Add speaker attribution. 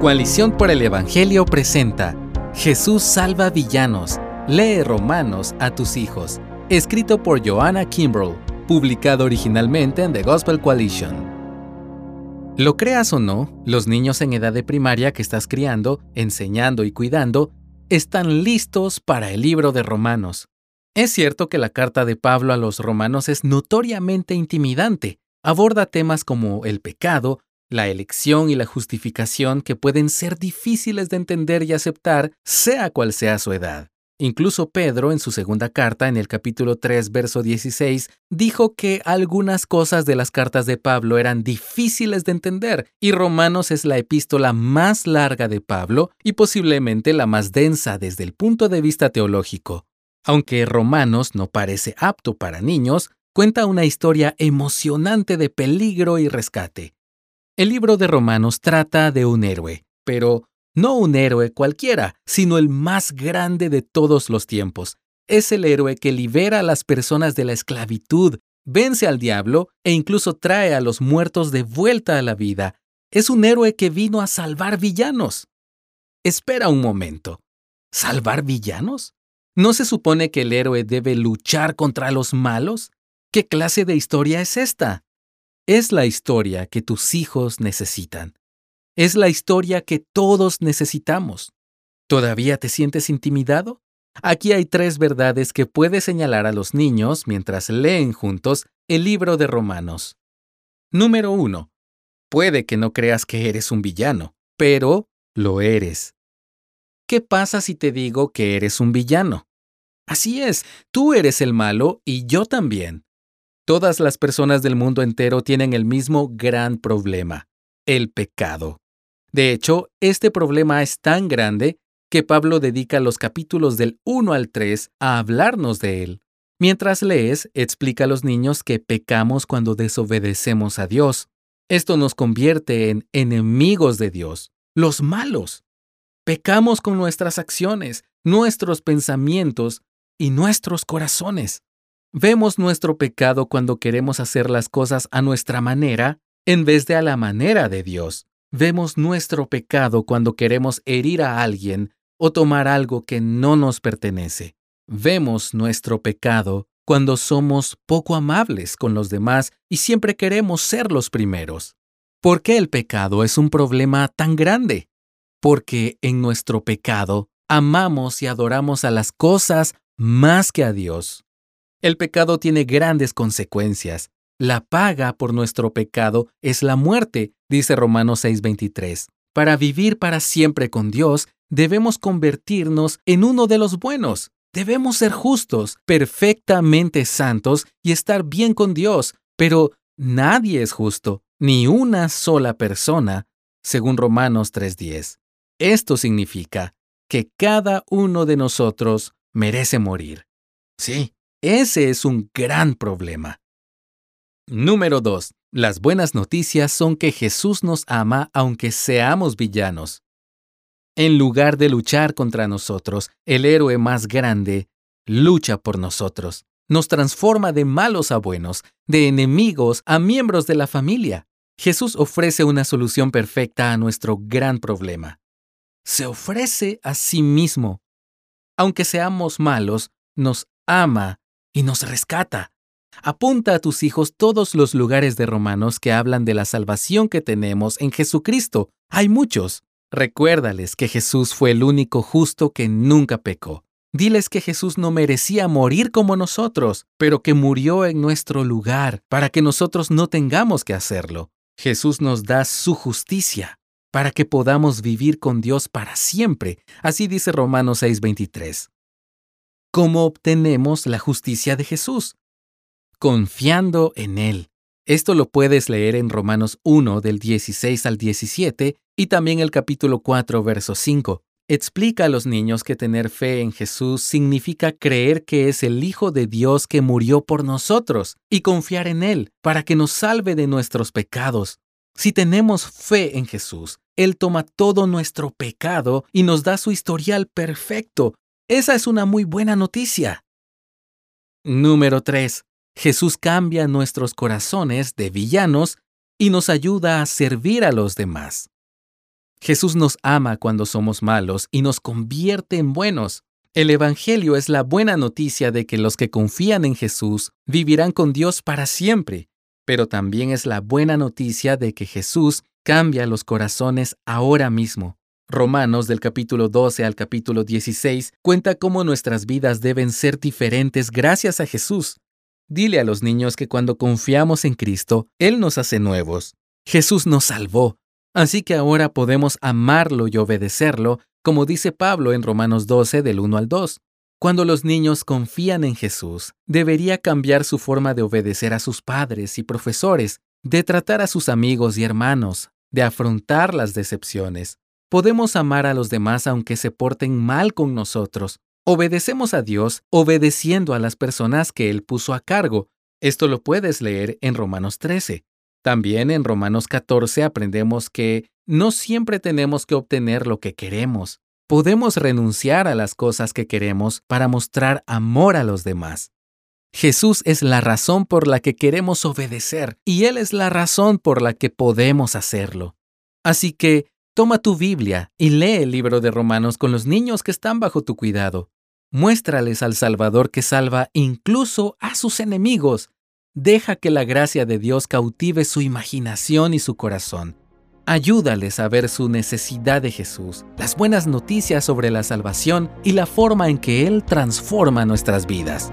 Speaker 1: Coalición por el Evangelio presenta Jesús salva villanos. Lee Romanos a tus hijos. Escrito por Joanna Kimbrell, publicado originalmente en The Gospel Coalition. Lo creas o no, los niños en edad de primaria que estás criando, enseñando y cuidando, están listos para el libro de Romanos. Es cierto que la carta de Pablo a los romanos es notoriamente intimidante. Aborda temas como el pecado, la elección y la justificación que pueden ser difíciles de entender y aceptar, sea cual sea su edad. Incluso Pedro, en su segunda carta, en el capítulo 3, verso 16, dijo que algunas cosas de las cartas de Pablo eran difíciles de entender, y Romanos es la epístola más larga de Pablo y posiblemente la más densa desde el punto de vista teológico. Aunque Romanos no parece apto para niños, cuenta una historia emocionante de peligro y rescate. El libro de Romanos trata de un héroe, pero no un héroe cualquiera, sino el más grande de todos los tiempos. Es el héroe que libera a las personas de la esclavitud, vence al diablo e incluso trae a los muertos de vuelta a la vida. Es un héroe que vino a salvar villanos. Espera un momento. ¿Salvar villanos? ¿No se supone que el héroe debe luchar contra los malos? ¿Qué clase de historia es esta? Es la historia que tus hijos necesitan. Es la historia que todos necesitamos. ¿Todavía te sientes intimidado? Aquí hay tres verdades que puedes señalar a los niños mientras leen juntos el libro de Romanos. Número 1. Puede que no creas que eres un villano, pero lo eres. ¿Qué pasa si te digo que eres un villano? Así es, tú eres el malo y yo también. Todas las personas del mundo entero tienen el mismo gran problema, el pecado. De hecho, este problema es tan grande que Pablo dedica los capítulos del 1 al 3 a hablarnos de él. Mientras lees, explica a los niños que pecamos cuando desobedecemos a Dios. Esto nos convierte en enemigos de Dios, los malos. Pecamos con nuestras acciones, nuestros pensamientos y nuestros corazones. Vemos nuestro pecado cuando queremos hacer las cosas a nuestra manera en vez de a la manera de Dios. Vemos nuestro pecado cuando queremos herir a alguien o tomar algo que no nos pertenece. Vemos nuestro pecado cuando somos poco amables con los demás y siempre queremos ser los primeros. ¿Por qué el pecado es un problema tan grande? Porque en nuestro pecado amamos y adoramos a las cosas más que a Dios. El pecado tiene grandes consecuencias. La paga por nuestro pecado es la muerte, dice Romanos 6:23. Para vivir para siempre con Dios, debemos convertirnos en uno de los buenos. Debemos ser justos, perfectamente santos y estar bien con Dios, pero nadie es justo, ni una sola persona, según Romanos 3:10. Esto significa que cada uno de nosotros merece morir. Sí, ese es un gran problema. Número 2. Las buenas noticias son que Jesús nos ama aunque seamos villanos. En lugar de luchar contra nosotros, el héroe más grande lucha por nosotros. Nos transforma de malos a buenos, de enemigos a miembros de la familia. Jesús ofrece una solución perfecta a nuestro gran problema. Se ofrece a sí mismo. Aunque seamos malos, nos ama y nos rescata. Apunta a tus hijos todos los lugares de Romanos que hablan de la salvación que tenemos en Jesucristo. Hay muchos. Recuérdales que Jesús fue el único justo que nunca pecó. Diles que Jesús no merecía morir como nosotros, pero que murió en nuestro lugar para que nosotros no tengamos que hacerlo. Jesús nos da su justicia para que podamos vivir con Dios para siempre. Así dice Romanos 6:23. ¿Cómo obtenemos la justicia de Jesús? Confiando en Él. Esto lo puedes leer en Romanos 1 del 16 al 17 y también el capítulo 4 verso 5. Explica a los niños que tener fe en Jesús significa creer que es el Hijo de Dios que murió por nosotros y confiar en Él para que nos salve de nuestros pecados. Si tenemos fe en Jesús, Él toma todo nuestro pecado y nos da su historial perfecto esa es una muy buena noticia. Número 3. Jesús cambia nuestros corazones de villanos y nos ayuda a servir a los demás. Jesús nos ama cuando somos malos y nos convierte en buenos. El Evangelio es la buena noticia de que los que confían en Jesús vivirán con Dios para siempre, pero también es la buena noticia de que Jesús cambia los corazones ahora mismo. Romanos del capítulo 12 al capítulo 16 cuenta cómo nuestras vidas deben ser diferentes gracias a Jesús. Dile a los niños que cuando confiamos en Cristo, Él nos hace nuevos. Jesús nos salvó, así que ahora podemos amarlo y obedecerlo, como dice Pablo en Romanos 12 del 1 al 2. Cuando los niños confían en Jesús, debería cambiar su forma de obedecer a sus padres y profesores, de tratar a sus amigos y hermanos, de afrontar las decepciones. Podemos amar a los demás aunque se porten mal con nosotros. Obedecemos a Dios obedeciendo a las personas que Él puso a cargo. Esto lo puedes leer en Romanos 13. También en Romanos 14 aprendemos que no siempre tenemos que obtener lo que queremos. Podemos renunciar a las cosas que queremos para mostrar amor a los demás. Jesús es la razón por la que queremos obedecer y Él es la razón por la que podemos hacerlo. Así que Toma tu Biblia y lee el libro de Romanos con los niños que están bajo tu cuidado. Muéstrales al Salvador que salva incluso a sus enemigos. Deja que la gracia de Dios cautive su imaginación y su corazón. Ayúdales a ver su necesidad de Jesús, las buenas noticias sobre la salvación y la forma en que Él transforma nuestras vidas.